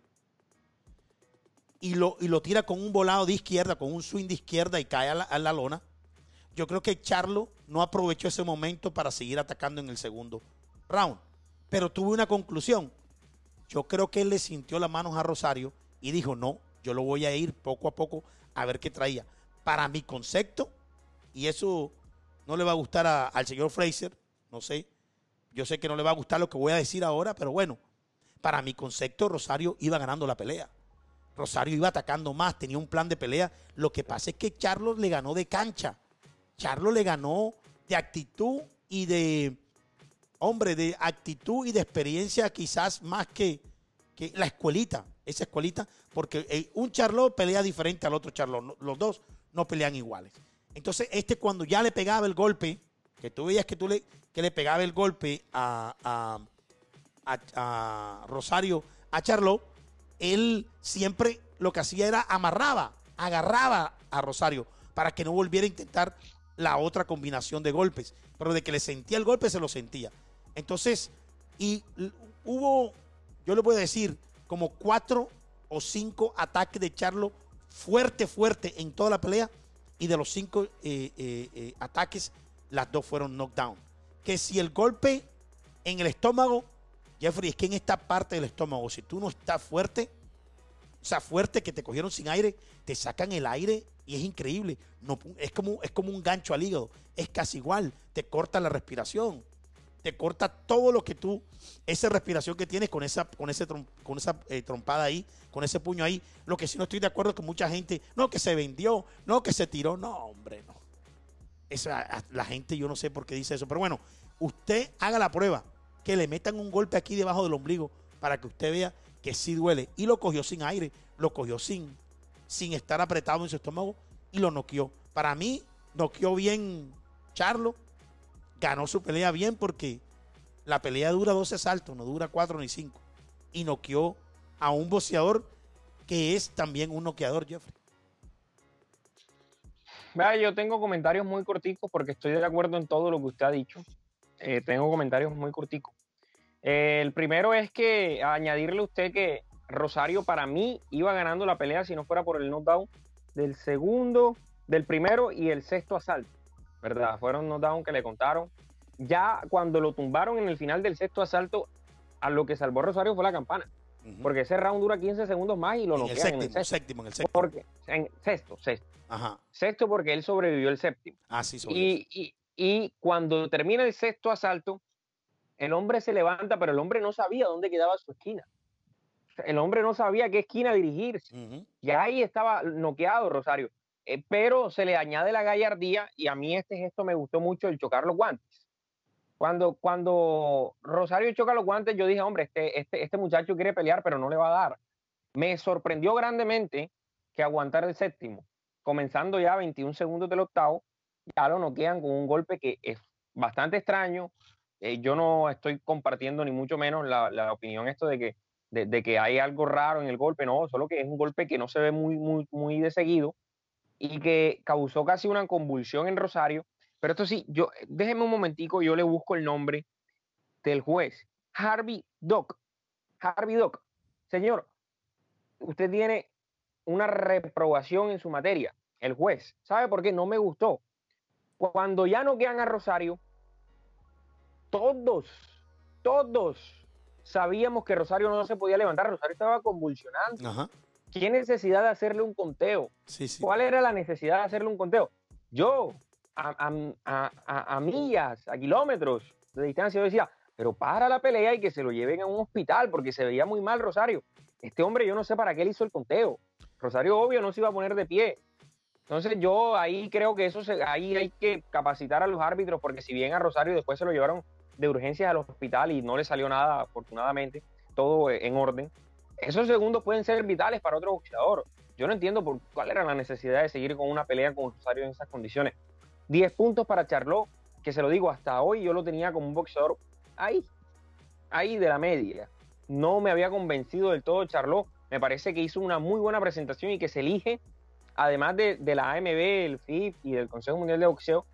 Speaker 3: y lo, y lo tira con un volado de izquierda, con un swing de izquierda y cae a la, lona, yo creo que Charlo no aprovechó ese momento para seguir atacando en el segundo round. Pero tuve una conclusión. Yo creo que él le sintió las manos a Rosario y dijo, no, yo lo voy a ir poco a poco a ver qué traía. Para mi concepto, y eso no le va a gustar al señor Fraser, no sé, yo sé que no le va a gustar lo que voy a decir ahora, pero bueno, para mi concepto Rosario iba ganando la pelea. Rosario iba atacando más, tenía un plan de pelea. Lo que pasa es que Charlos le ganó de cancha. Charlo le ganó de actitud y de, hombre, de actitud y de experiencia quizás más que, que la escuelita, esa escuelita, porque eh, un Charlo pelea diferente al otro Charlo, los dos no pelean iguales. Entonces, este cuando ya le pegaba el golpe, que tú veías que, tú le, que le pegaba el golpe a, a- a- a Rosario, a Charlo, él siempre lo que hacía era amarraba, agarraba a Rosario para que no volviera a intentar la otra combinación de golpes. Pero de que le sentía el golpe, se lo sentía. Entonces, y hubo, yo le voy a decir, como cuatro o cinco ataques de Charlo fuerte, fuerte en toda la pelea. Y de los cinco eh, eh, eh, ataques, las dos fueron knockdown. Que si el golpe en el estómago, Jeffrey, es que en esta parte del estómago, si tú no estás fuerte, o sea, fuerte que te cogieron sin aire, te sacan el aire y es increíble. No, es, como, es como un gancho al hígado. Es casi igual. Te corta la respiración. Te corta todo lo que tú, esa respiración que tienes con esa, con ese, con esa eh, trompada ahí, con ese puño ahí. Lo que sí no estoy de acuerdo es que mucha gente, no, que se vendió, no, que se tiró. No, hombre, no. Esa, la gente, yo no sé por qué dice eso. Pero bueno, usted haga la prueba. Que le metan un golpe aquí debajo del ombligo para que usted vea que sí duele. Y lo cogió sin aire, lo cogió sin, sin estar apretado en su estómago y lo noqueó. Para mí, noqueó bien Charlo, ganó su pelea bien porque la pelea dura 12 saltos, no dura 4 ni 5. Y noqueó a un boxeador que es también un noqueador, Jeffrey.
Speaker 4: yo tengo comentarios muy corticos porque estoy de acuerdo en todo lo que usted ha dicho. Eh, tengo comentarios muy corticos. Eh, el primero es que añadirle a usted que Rosario para mí iba ganando la pelea si no fuera por el knockdown del segundo, del primero y el sexto asalto, ¿verdad? Fueron knockdown que le contaron. Ya cuando lo tumbaron en el final del sexto asalto, a lo que salvó Rosario fue la campana. Porque ese round dura 15 segundos más y lo noquean
Speaker 3: en el séptimo, séptimo, en el sexto.
Speaker 4: Porque, en sexto, sexto.
Speaker 3: Ajá.
Speaker 4: Sexto porque él sobrevivió el séptimo.
Speaker 3: Ah, sí,
Speaker 4: y, y, y, cuando termina el sexto asalto, el hombre se levanta, pero el hombre no sabía dónde quedaba su esquina. El hombre no sabía qué esquina dirigirse. Y ahí estaba noqueado Rosario. Eh, pero se le añade la gallardía y a mí este gesto me gustó mucho, el chocar los guantes. Cuando, cuando Rosario choca los guantes, yo dije, hombre, este, este, este muchacho quiere pelear, pero no le va a dar. Me sorprendió grandemente que aguantar el séptimo, comenzando ya 21 segundos del octavo, ya lo noquean con un golpe que es bastante extraño. Eh, yo no estoy compartiendo ni mucho menos la, la opinión esto de que de, que hay algo raro en el golpe, no, solo que es un golpe que no se ve muy, muy, muy de seguido y que causó casi una convulsión en Rosario. Pero esto sí, yo, déjeme un momentico, yo le busco el nombre del juez. Harvey Doc. Harvey Doc. Señor, usted tiene una reprobación en su materia, el juez. ¿Sabe por qué? No me gustó. Cuando ya no quedan a Rosario, todos, todos sabíamos que Rosario no se podía levantar, Rosario estaba convulsionando. ¿Qué necesidad de hacerle un conteo? ¿Cuál era la necesidad de hacerle un conteo? Yo, a, millas, a kilómetros de distancia, yo decía, pero para la pelea y que se lo lleven a un hospital porque se veía muy mal Rosario. Este hombre yo no sé para qué él hizo el conteo. Rosario obvio no se iba a poner de pie. Entonces yo ahí creo que eso se, ahí hay que capacitar a los árbitros porque si bien a Rosario después se lo llevaron de urgencias al hospital y no le salió nada, afortunadamente, todo en orden. Esos segundos pueden ser vitales para otro boxeador. Yo no entiendo por cuál era la necesidad de seguir con una pelea con Rosario en esas condiciones. 10 puntos para Charlot, que se lo digo, hasta hoy yo lo tenía como un boxeador ahí, ahí de la media. No me había convencido del todo Charlot. Me parece que hizo una muy buena presentación y que se elige, además de, de la AMB, el FIF y del Consejo Mundial de Boxeo,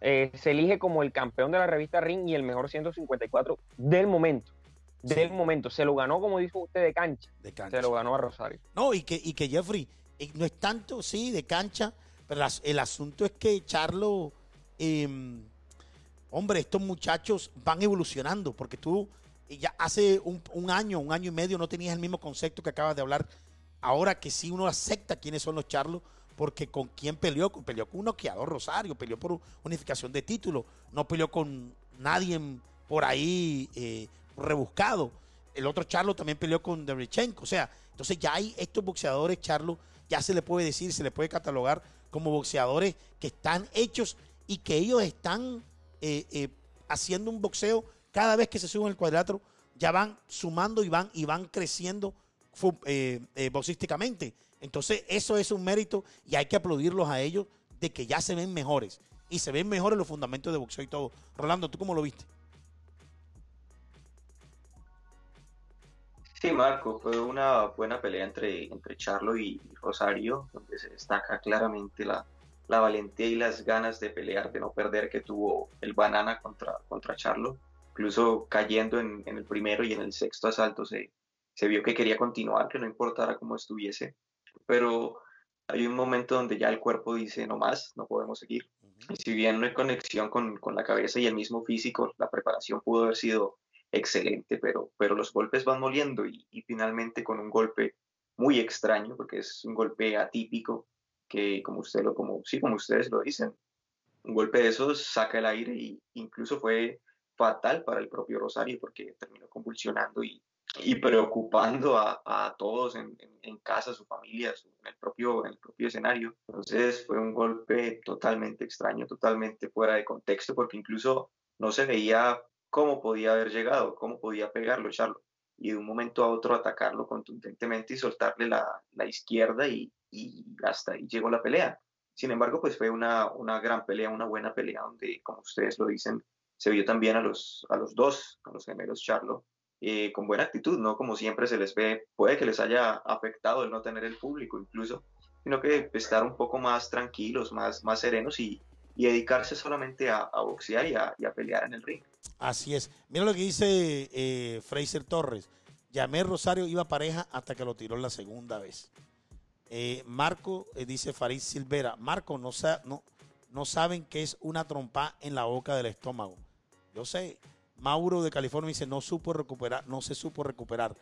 Speaker 4: eh, se elige como el campeón de la revista Ring y el mejor 154 del momento. Del momento. Se lo ganó, como dijo usted, de cancha.
Speaker 3: De cancha.
Speaker 4: Se lo ganó a Rosario.
Speaker 3: No, y que, y que Jeffrey, eh, no es tanto, sí, de cancha, pero el asunto es que Charlo, em, hombre, estos muchachos van evolucionando, porque tú ya hace un, un, año, un año y medio no tenías el mismo concepto que acabas de hablar. Ahora que sí uno acepta quiénes son los Charlos, porque con quién peleó, peleó con un noqueador Rosario, peleó por unificación de título, no peleó con nadie por ahí eh, rebuscado. El otro Charlo también peleó con Derichenko, o sea, entonces ya hay estos boxeadores, Charlo, ya se le puede decir, se le puede catalogar como boxeadores que están hechos y que ellos están eh, eh, haciendo un boxeo cada vez que se suben el cuadrilátero, ya van sumando y van, y van creciendo boxísticamente. Entonces, eso es un mérito y hay que aplaudirlos a ellos de que ya se ven mejores. Y se ven mejores los fundamentos de boxeo y todo. Rolando, ¿tú cómo lo viste?
Speaker 5: Sí, Marco, fue una buena pelea entre, entre Charlo y Rosario, donde se destaca claramente la, valentía y las ganas de pelear, de no perder que tuvo el Banana contra, contra Charlo. Incluso cayendo en, el primero y en el sexto asalto se, se vio que quería continuar, que no importara cómo estuviese pero hay un momento donde ya el cuerpo dice no más, no podemos seguir. Y si bien no hay conexión con, con, la cabeza y el mismo físico, la preparación pudo haber sido excelente, pero, pero los golpes van moliendo y, y finalmente con un golpe muy extraño, porque es un golpe atípico, que como, usted lo, como, sí, como ustedes lo dicen, un golpe de esos saca el aire y incluso fue fatal para el propio Rosario porque terminó convulsionando y, y preocupando a, a todos en, en, en, casa, su familia, su, en, el propio, en el propio escenario. Entonces fue un golpe totalmente extraño, totalmente fuera de contexto porque incluso no se veía cómo podía haber llegado, cómo podía pegarlo, echarlo. Y de un momento a otro atacarlo contundentemente y soltarle la, la izquierda y, y hasta ahí llegó la pelea. Sin embargo, pues fue una, una gran pelea, una buena pelea, donde, como ustedes lo dicen, se vio también a los, a los dos, a los gemelos Charlo, eh, con buena actitud, no como siempre se les ve, puede que les haya afectado el no tener el público incluso, sino que estar un poco más tranquilos, más, más serenos y, dedicarse solamente a, a boxear y a, pelear en el ring.
Speaker 3: Así es. Mira lo que dice eh, Fraser Torres. Llamé Rosario, iba pareja hasta que lo tiró la segunda vez. Eh, Marco, eh, dice Farid Silvera, Marco, no, sa no saben que es una trompa en la boca del estómago. Yo sé. Mauro de California dice, no supo recuperar, no se supo recuperar.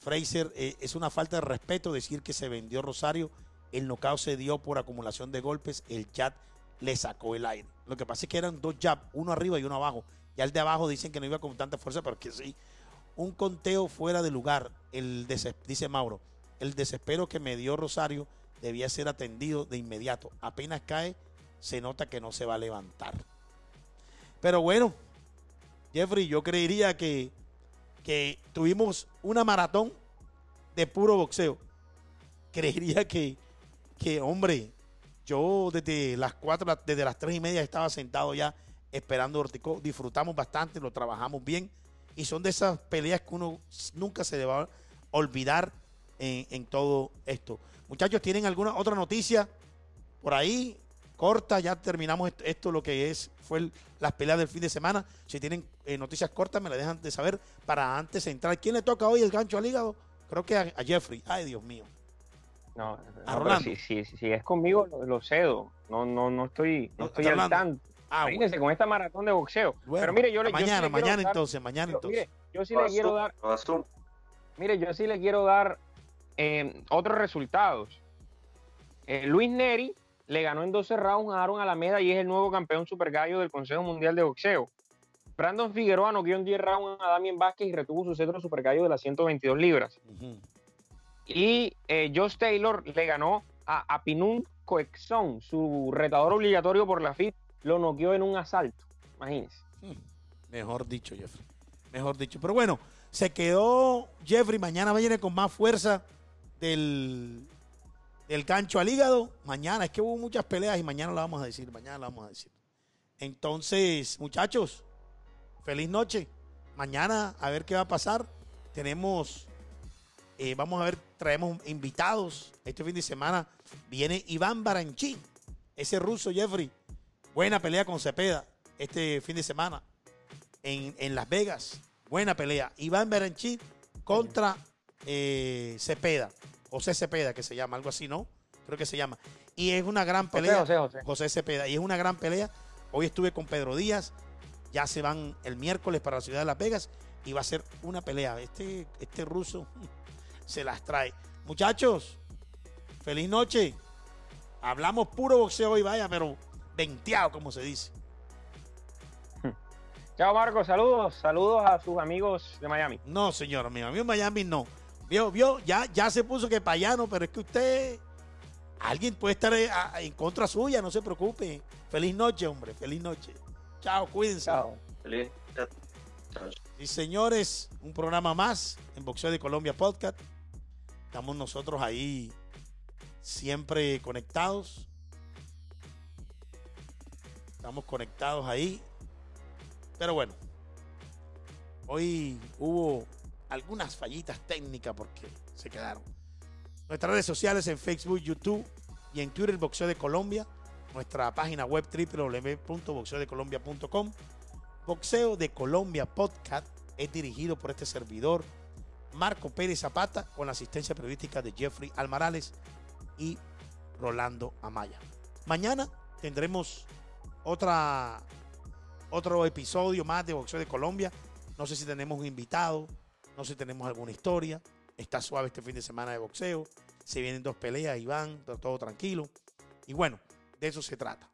Speaker 3: Fraser, eh, es una falta de respeto decir que se vendió Rosario. El knockout se dio por acumulación de golpes. El chat le sacó el aire. Lo que pasa es que eran dos jabs, uno arriba y uno abajo. Ya el de abajo dicen que no iba con tanta fuerza, pero que sí. Un conteo fuera de lugar, el dice Mauro. El desespero que me dio Rosario debía ser atendido de inmediato. Apenas cae, se nota que no se va a levantar. Pero bueno, Jeffrey, yo creería que, que tuvimos una maratón de puro boxeo. Creería que, que, hombre, yo desde las cuatro, desde las tres y media estaba sentado ya esperando Ortico. Disfrutamos bastante, lo trabajamos bien. Y son de esas peleas que uno nunca se le va a olvidar en, todo esto. Muchachos, ¿tienen alguna otra noticia por ahí? corta, ya terminamos esto, lo que es fue el, las peleas del fin de semana. Si tienen eh, noticias cortas, me la dejan de saber para antes de entrar. ¿Quién le toca hoy el gancho al hígado? Creo que a, a Jeffrey. Ay, Dios mío.
Speaker 4: No, a no si, si, si, es conmigo, lo, lo, cedo. No, no, no estoy, no estoy al tanto. Ah, Imagínense bueno. con esta maratón de boxeo.
Speaker 3: Bueno,
Speaker 4: Pero mire, yo le
Speaker 3: mañana,
Speaker 4: yo sí
Speaker 3: mañana dar, entonces, mañana
Speaker 4: yo,
Speaker 3: entonces.
Speaker 4: Mire, yo sí le quiero dar. Mire, yo sí le quiero dar eh, otros resultados. Eh, Luis Neri le ganó en 12 rounds a Aaron Alameda y es el nuevo campeón super gallo del Consejo Mundial de Boxeo. Brandon Figueroa noqueó en 10 rounds a Damien Vázquez y retuvo su cetro super gallo de las 122 libras. Uh -huh. Y eh, Josh Taylor le ganó a Apinun Coexon, su retador obligatorio por la FIT, lo noqueó en un asalto. Imagínense.
Speaker 3: Hmm. Mejor dicho, Jeffrey. Mejor dicho. Pero bueno, se quedó Jeffrey. Mañana viene con más fuerza del, del gancho al hígado. Mañana, es que hubo muchas peleas y mañana la vamos a decir. Mañana la vamos a decir. Entonces, muchachos, feliz noche. Mañana a ver qué va a pasar. Tenemos, eh, vamos a ver, traemos invitados. Este fin de semana viene Iván Baranchín, ese ruso Jeffrey. Buena pelea con Cepeda este fin de semana en, en Las Vegas. Buena pelea. Iván Baranchín contra eh, Cepeda. José Cepeda, que se llama, algo así, ¿no? Creo que se llama. Y es una gran pelea.
Speaker 4: José, José, José.
Speaker 3: José Cepeda. Y es una gran pelea. Hoy estuve con Pedro Díaz. Ya se van el miércoles para la ciudad de Las Vegas. Y va a ser una pelea. Este, este ruso se las trae. Muchachos, feliz noche. Hablamos puro boxeo hoy, vaya, pero venteado, como se dice.
Speaker 4: Chao, Marco. Saludos. Saludos a sus amigos de Miami.
Speaker 3: No, señor, mi amigo Miami no. Vio, vio, ya, ya se puso que payano, pero es que usted, alguien puede estar en contra suya, no se preocupe. Feliz noche, hombre, feliz noche. Chao, cuídense.
Speaker 4: Chao.
Speaker 5: Feliz.
Speaker 3: Y señores, un programa más en Boxeo de Colombia Podcast. Estamos nosotros ahí siempre conectados. Estamos conectados ahí. Pero bueno, hoy hubo algunas fallitas técnicas porque se quedaron. Nuestras redes sociales en Facebook, YouTube y en Twitter Boxeo de Colombia. Nuestra página web www.boxeodecolombia.com. Boxeo de Colombia Podcast es dirigido por este servidor, Marco Pérez Zapata, con la asistencia periodística de Jeffrey Almarales y Rolando Amaya. Mañana tendremos otra, otro episodio más de Boxeo de Colombia. No sé si tenemos un invitado, no sé si tenemos alguna historia. Está suave este fin de semana de boxeo. Se vienen dos peleas y van, todo tranquilo. Y bueno, de eso se trata.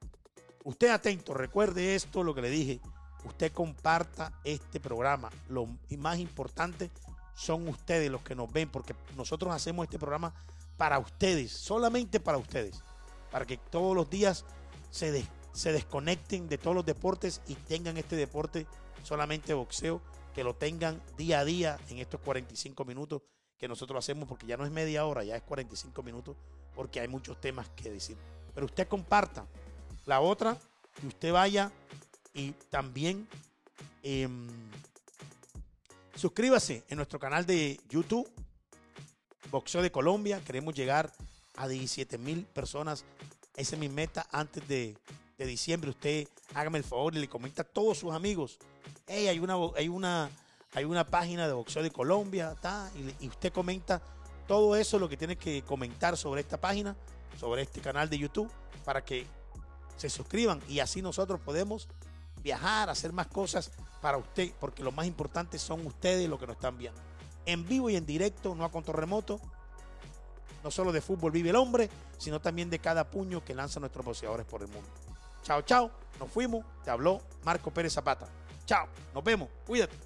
Speaker 3: Usted atento, recuerde esto, lo que le dije. Usted comparta este programa. Lo más importante son ustedes los que nos ven, porque nosotros hacemos este programa para ustedes, solamente para ustedes, para que todos los días se, se desconecten de todos los deportes y tengan este deporte solamente boxeo, que lo tengan día a día en estos 45 minutos que nosotros hacemos, porque ya no es media hora, ya es 45 minutos, porque hay muchos temas que decir. Pero usted comparta. La otra, que usted vaya y también em, suscríbase en nuestro canal de YouTube, Boxeo de Colombia. Queremos llegar a 17 mil personas. Esa es mi meta antes de, diciembre. Usted hágame el favor y le comenta a todos sus amigos. Hey, hay una, hay una, hay una página de Boxeo de Colombia, y, y usted comenta todo eso, lo que tiene que comentar sobre esta página, sobre este canal de YouTube, para que se suscriban y así nosotros podemos viajar, hacer más cosas para usted, porque lo más importante son ustedes los que nos están viendo. En vivo y en directo, no a control. No solo de fútbol vive el hombre, sino también de cada puño que lanzan nuestros boxeadores por el mundo. Chao, chao. Nos fuimos. Te habló Marco Pérez Zapata. Chao. Nos vemos. Cuídate.